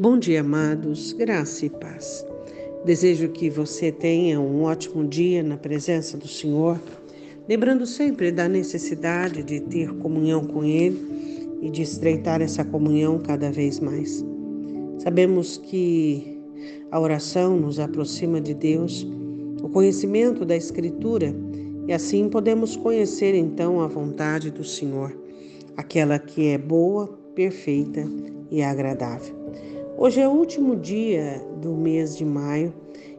Bom dia, amados, graça e paz. Desejo que você tenha um ótimo dia na presença do Senhor, lembrando sempre da necessidade de ter comunhão com Ele e de estreitar essa comunhão cada vez mais. Sabemos que a oração nos aproxima de Deus, o conhecimento da Escritura, e assim podemos conhecer então a vontade do Senhor, aquela que é boa, perfeita e agradável. Hoje é o último dia do mês de maio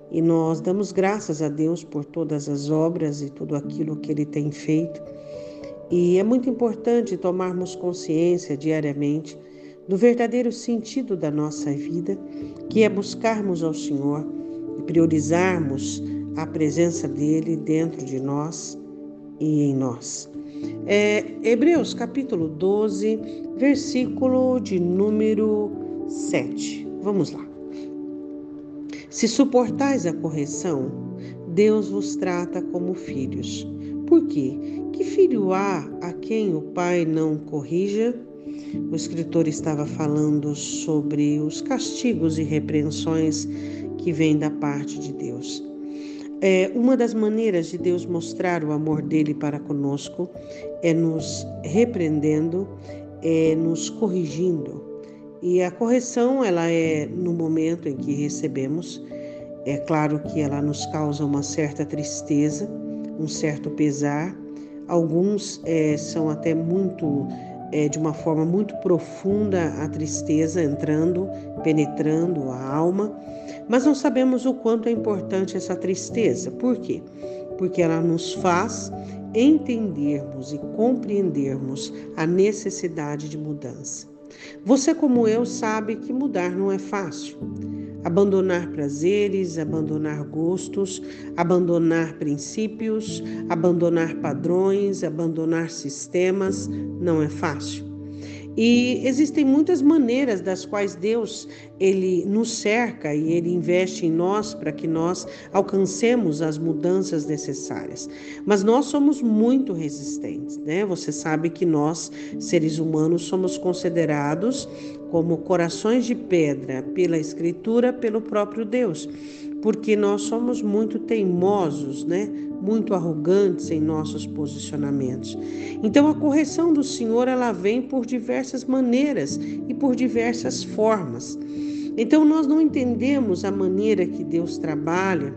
e nós damos graças a Deus por todas as obras e tudo aquilo que Ele tem feito. E é muito importante tomarmos consciência diariamente do verdadeiro sentido da nossa vida, que é buscarmos ao Senhor e priorizarmos a presença dele dentro de nós e em nós. É, Hebreus capítulo 12, versículo de número 7. Vamos lá. Se suportais a correção, Deus vos trata como filhos. Por quê? Que filho há a quem o pai não corrija? O escritor estava falando sobre os castigos e repreensões que vêm da parte de Deus. É, uma das maneiras de Deus mostrar o amor dele para conosco é nos repreendendo, é nos corrigindo, e a correção, ela é no momento em que recebemos. É claro que ela nos causa uma certa tristeza, um certo pesar. Alguns é, são até muito, é, de uma forma muito profunda, a tristeza entrando, penetrando a alma. Mas não sabemos o quanto é importante essa tristeza. Por quê? Porque ela nos faz entendermos e compreendermos a necessidade de mudança. Você, como eu, sabe que mudar não é fácil. Abandonar prazeres, abandonar gostos, abandonar princípios, abandonar padrões, abandonar sistemas não é fácil. E existem muitas maneiras das quais Deus ele nos cerca e ele investe em nós para que nós alcancemos as mudanças necessárias. Mas nós somos muito resistentes, né? Você sabe que nós, seres humanos, somos considerados como corações de pedra pela escritura, pelo próprio Deus, porque nós somos muito teimosos, né? muito arrogantes em nossos posicionamentos. Então a correção do Senhor ela vem por diversas maneiras e por diversas formas. Então nós não entendemos a maneira que Deus trabalha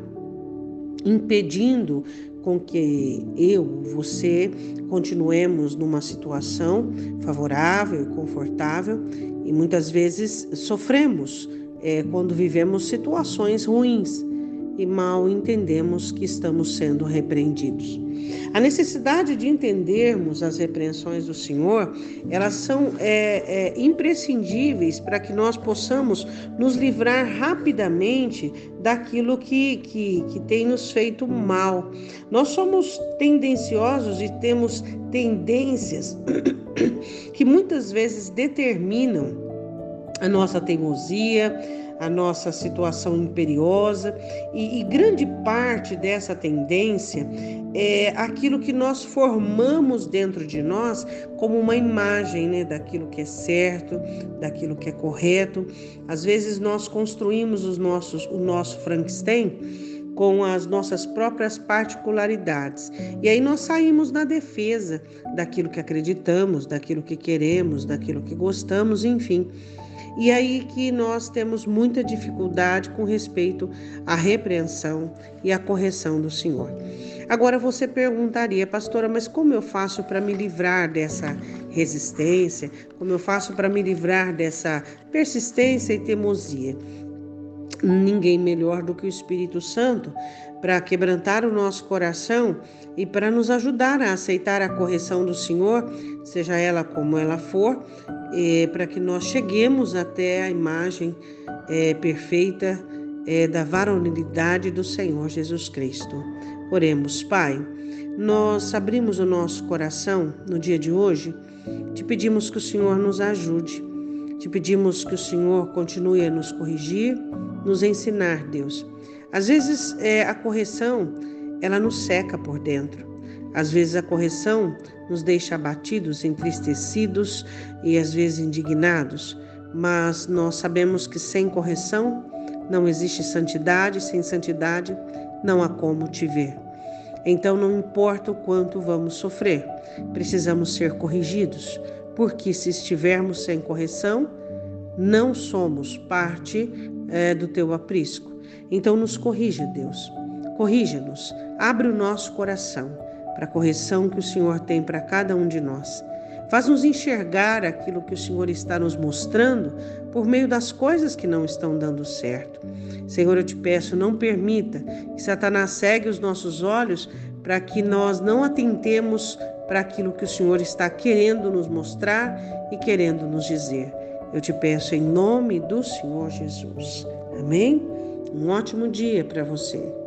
impedindo com que eu, você, continuemos numa situação favorável e confortável e muitas vezes sofremos é, quando vivemos situações ruins e mal entendemos que estamos sendo repreendidos. A necessidade de entendermos as repreensões do Senhor, elas são é, é, imprescindíveis para que nós possamos nos livrar rapidamente daquilo que, que, que tem nos feito mal. Nós somos tendenciosos e temos tendências que muitas vezes determinam a nossa teimosia, a nossa situação imperiosa, e, e, grande parte dessa tendência é aquilo que nós formamos dentro de nós como uma imagem né, daquilo que é certo, daquilo que é correto. Às vezes nós construímos os nossos, o nosso Frankenstein com as nossas próprias particularidades. E aí nós saímos na defesa daquilo que acreditamos, daquilo que queremos, daquilo que gostamos, enfim. E aí que nós temos muita dificuldade com respeito à repreensão e à correção do Senhor. Agora você perguntaria, pastora, mas como eu faço para me livrar dessa resistência? Como eu faço para me livrar dessa persistência e teimosia? Ninguém melhor do que o Espírito Santo para quebrantar o nosso coração e para nos ajudar a aceitar a correção do Senhor, seja ela como ela for, para que nós cheguemos até a imagem é, perfeita é, da varonilidade do Senhor Jesus Cristo. Oremos, Pai. Nós abrimos o nosso coração no dia de hoje, te pedimos que o Senhor nos ajude, te pedimos que o Senhor continue a nos corrigir, nos ensinar, Deus. Às vezes é, a correção ela nos seca por dentro. Às vezes a correção nos deixa abatidos, entristecidos e às vezes indignados, mas nós sabemos que sem correção não existe santidade, sem santidade não há como te ver. Então não importa o quanto vamos sofrer, precisamos ser corrigidos, porque se estivermos sem correção, não somos parte é, do teu aprisco. Então nos corrija, Deus. Corrija-nos, abre o nosso coração para a correção que o Senhor tem para cada um de nós. Faz-nos enxergar aquilo que o Senhor está nos mostrando por meio das coisas que não estão dando certo. Senhor, eu te peço, não permita que Satanás cegue os nossos olhos para que nós não atentemos para aquilo que o Senhor está querendo nos mostrar e querendo nos dizer. Eu te peço em nome do Senhor Jesus. Amém? Um ótimo dia para você.